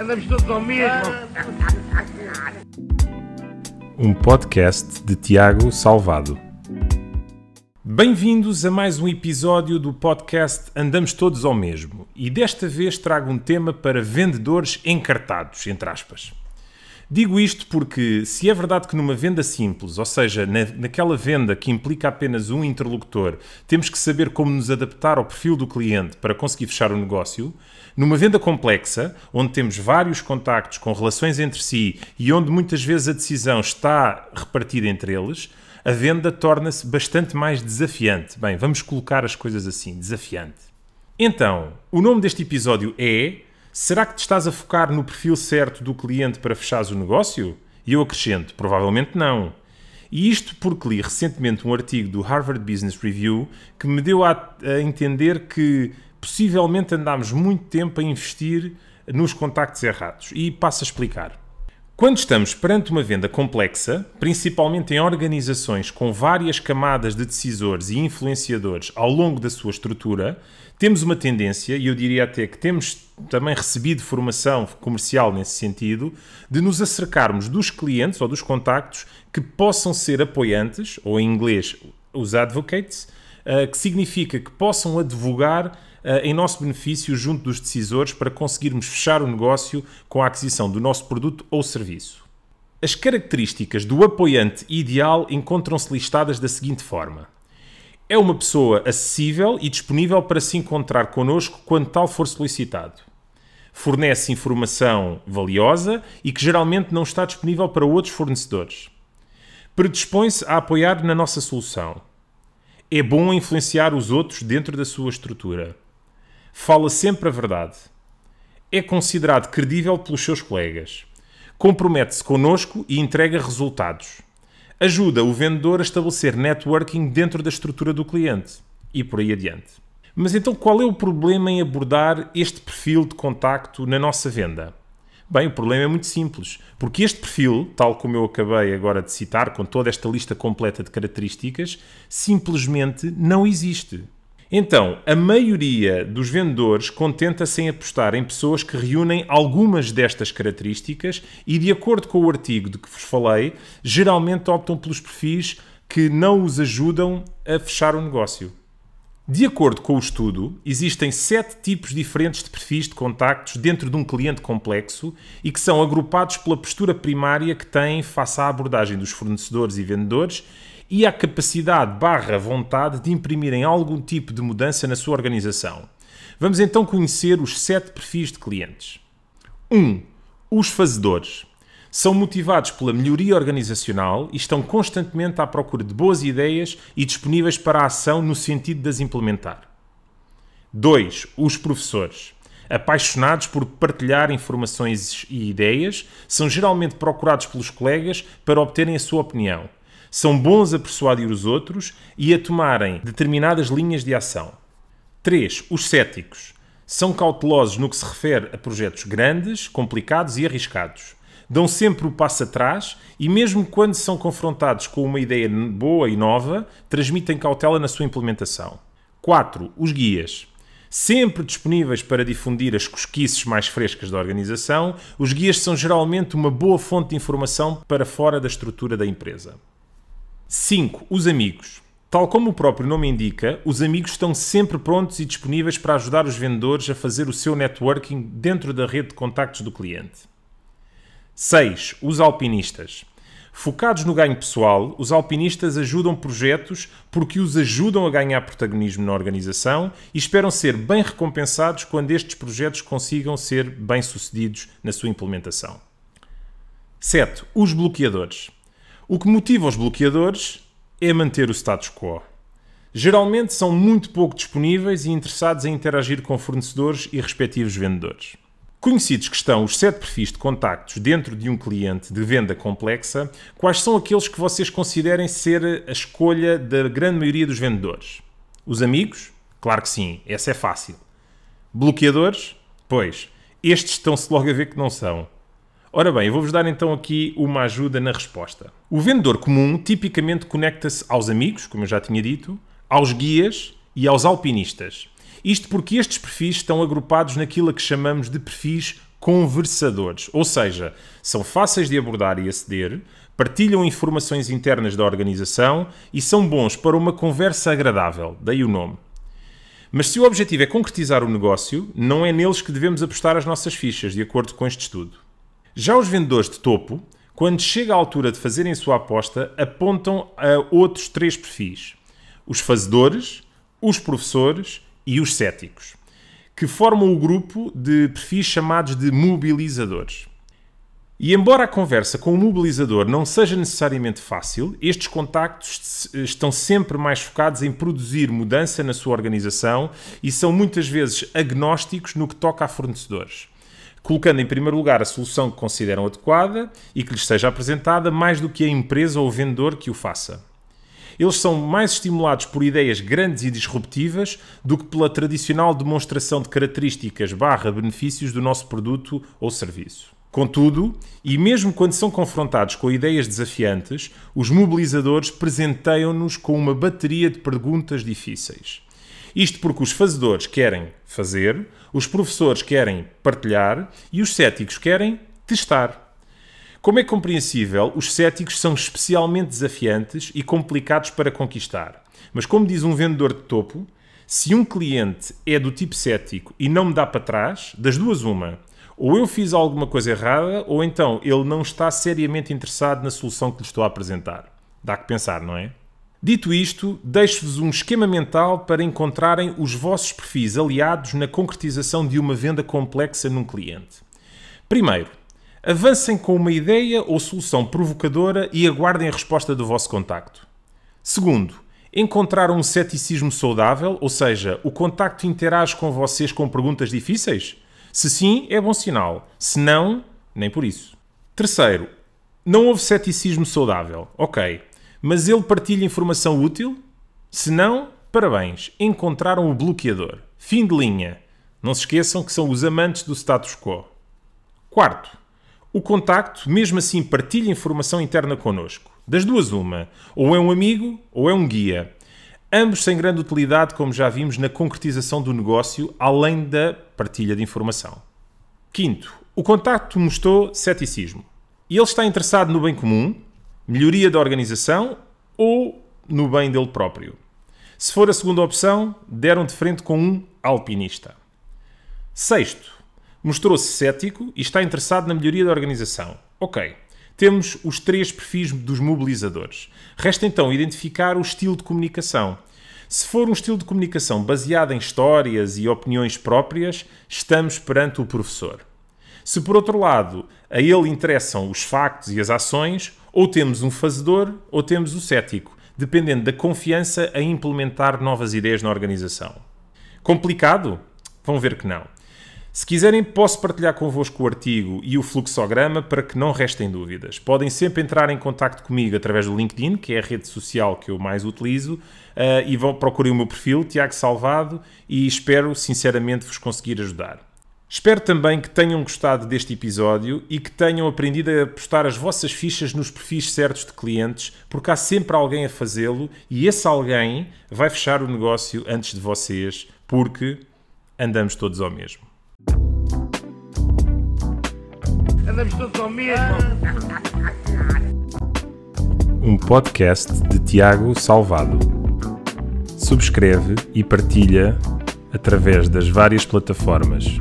Andamos todos ao mesmo. Um podcast de Tiago Salvado. Bem-vindos a mais um episódio do podcast Andamos Todos ao Mesmo. E desta vez trago um tema para vendedores encartados, entre aspas. Digo isto porque, se é verdade que numa venda simples, ou seja, na, naquela venda que implica apenas um interlocutor, temos que saber como nos adaptar ao perfil do cliente para conseguir fechar o negócio, numa venda complexa, onde temos vários contactos com relações entre si e onde muitas vezes a decisão está repartida entre eles, a venda torna-se bastante mais desafiante. Bem, vamos colocar as coisas assim: desafiante. Então, o nome deste episódio é Será que te estás a focar no perfil certo do cliente para fechares o negócio? E eu acrescento, provavelmente não. E isto porque li recentemente um artigo do Harvard Business Review que me deu a, a entender que possivelmente andámos muito tempo a investir nos contactos errados. E passo a explicar. Quando estamos perante uma venda complexa, principalmente em organizações com várias camadas de decisores e influenciadores ao longo da sua estrutura, temos uma tendência, e eu diria até que temos também recebido formação comercial nesse sentido, de nos acercarmos dos clientes ou dos contactos que possam ser apoiantes, ou em inglês os advocates, eh, que significa que possam advogar em nosso benefício junto dos decisores para conseguirmos fechar o negócio com a aquisição do nosso produto ou serviço. As características do apoiante ideal encontram-se listadas da seguinte forma: é uma pessoa acessível e disponível para se encontrar connosco quando tal for solicitado. Fornece informação valiosa e que geralmente não está disponível para outros fornecedores. Predispõe-se a apoiar na nossa solução. É bom influenciar os outros dentro da sua estrutura fala sempre a verdade. É considerado credível pelos seus colegas. Compromete-se connosco e entrega resultados. Ajuda o vendedor a estabelecer networking dentro da estrutura do cliente. E por aí adiante. Mas então qual é o problema em abordar este perfil de contacto na nossa venda? Bem, o problema é muito simples, porque este perfil, tal como eu acabei agora de citar, com toda esta lista completa de características, simplesmente não existe. Então, a maioria dos vendedores contenta-se em apostar em pessoas que reúnem algumas destas características e, de acordo com o artigo de que vos falei, geralmente optam pelos perfis que não os ajudam a fechar o negócio. De acordo com o estudo, existem sete tipos diferentes de perfis de contactos dentro de um cliente complexo e que são agrupados pela postura primária que têm face à abordagem dos fornecedores e vendedores e a capacidade barra vontade de imprimirem algum tipo de mudança na sua organização. Vamos então conhecer os sete perfis de clientes. 1. Um, os fazedores. São motivados pela melhoria organizacional e estão constantemente à procura de boas ideias e disponíveis para a ação no sentido de as implementar. 2. Os professores. Apaixonados por partilhar informações e ideias, são geralmente procurados pelos colegas para obterem a sua opinião são bons a persuadir os outros e a tomarem determinadas linhas de ação. 3. Os céticos. São cautelosos no que se refere a projetos grandes, complicados e arriscados. Dão sempre o passo atrás e, mesmo quando são confrontados com uma ideia boa e nova, transmitem cautela na sua implementação. 4. Os guias. Sempre disponíveis para difundir as cosquices mais frescas da organização, os guias são geralmente uma boa fonte de informação para fora da estrutura da empresa. 5. Os amigos. Tal como o próprio nome indica, os amigos estão sempre prontos e disponíveis para ajudar os vendedores a fazer o seu networking dentro da rede de contactos do cliente. 6. Os alpinistas. Focados no ganho pessoal, os alpinistas ajudam projetos porque os ajudam a ganhar protagonismo na organização e esperam ser bem recompensados quando estes projetos consigam ser bem-sucedidos na sua implementação. 7. Os bloqueadores. O que motiva os bloqueadores é manter o status quo. Geralmente são muito pouco disponíveis e interessados em interagir com fornecedores e respectivos vendedores. Conhecidos que estão os sete perfis de contactos dentro de um cliente de venda complexa, quais são aqueles que vocês considerem ser a escolha da grande maioria dos vendedores? Os amigos? Claro que sim, essa é fácil. Bloqueadores? Pois, estes estão-se logo a ver que não são. Ora bem, eu vou-vos dar então aqui uma ajuda na resposta. O vendedor comum tipicamente conecta-se aos amigos, como eu já tinha dito, aos guias e aos alpinistas. Isto porque estes perfis estão agrupados naquilo a que chamamos de perfis conversadores, ou seja, são fáceis de abordar e aceder, partilham informações internas da organização e são bons para uma conversa agradável, daí o nome. Mas se o objetivo é concretizar o negócio, não é neles que devemos apostar as nossas fichas, de acordo com este estudo. Já os vendedores de topo, quando chega a altura de fazerem sua aposta, apontam a outros três perfis: os fazedores, os professores e os céticos, que formam o grupo de perfis chamados de mobilizadores. E embora a conversa com o mobilizador não seja necessariamente fácil, estes contactos estão sempre mais focados em produzir mudança na sua organização e são muitas vezes agnósticos no que toca a fornecedores, colocando em primeiro lugar a solução que consideram adequada e que lhes seja apresentada mais do que a empresa ou vendedor que o faça. Eles são mais estimulados por ideias grandes e disruptivas do que pela tradicional demonstração de características barra benefícios do nosso produto ou serviço. Contudo, e mesmo quando são confrontados com ideias desafiantes, os mobilizadores presenteiam-nos com uma bateria de perguntas difíceis. Isto porque os fazedores querem fazer, os professores querem partilhar e os céticos querem testar. Como é compreensível, os céticos são especialmente desafiantes e complicados para conquistar. Mas, como diz um vendedor de topo, se um cliente é do tipo cético e não me dá para trás, das duas, uma ou eu fiz alguma coisa errada, ou então ele não está seriamente interessado na solução que lhe estou a apresentar. Dá que pensar, não é? Dito isto, deixo-vos um esquema mental para encontrarem os vossos perfis aliados na concretização de uma venda complexa num cliente. Primeiro, avancem com uma ideia ou solução provocadora e aguardem a resposta do vosso contacto. Segundo, encontraram um ceticismo saudável, ou seja, o contacto interage com vocês com perguntas difíceis? Se sim, é bom sinal. Se não, nem por isso. Terceiro, não houve ceticismo saudável. Ok. Mas ele partilha informação útil? Se não, parabéns, encontraram o bloqueador. Fim de linha. Não se esqueçam que são os amantes do status quo. Quarto, o contacto, mesmo assim, partilha informação interna connosco. Das duas, uma. Ou é um amigo ou é um guia ambos sem grande utilidade, como já vimos, na concretização do negócio, além da partilha de informação. Quinto, o contacto mostrou ceticismo. E ele está interessado no bem comum, melhoria da organização ou no bem dele próprio. Se for a segunda opção, deram de frente com um alpinista. Sexto, mostrou-se cético e está interessado na melhoria da organização. Ok, temos os três perfis dos mobilizadores. Resta então identificar o estilo de comunicação. Se for um estilo de comunicação baseado em histórias e opiniões próprias, estamos perante o professor. Se por outro lado a ele interessam os factos e as ações, ou temos um fazedor ou temos o cético, dependendo da confiança a implementar novas ideias na organização. Complicado? Vão ver que não. Se quiserem, posso partilhar convosco o artigo e o fluxograma para que não restem dúvidas. Podem sempre entrar em contato comigo através do LinkedIn, que é a rede social que eu mais utilizo, uh, e vão procurem o meu perfil, Tiago Salvado, e espero sinceramente vos conseguir ajudar. Espero também que tenham gostado deste episódio e que tenham aprendido a postar as vossas fichas nos perfis certos de clientes, porque há sempre alguém a fazê-lo e esse alguém vai fechar o negócio antes de vocês, porque andamos todos ao mesmo. Andamos todos ao mesmo. Um podcast de Tiago Salvado. Subscreve e partilha através das várias plataformas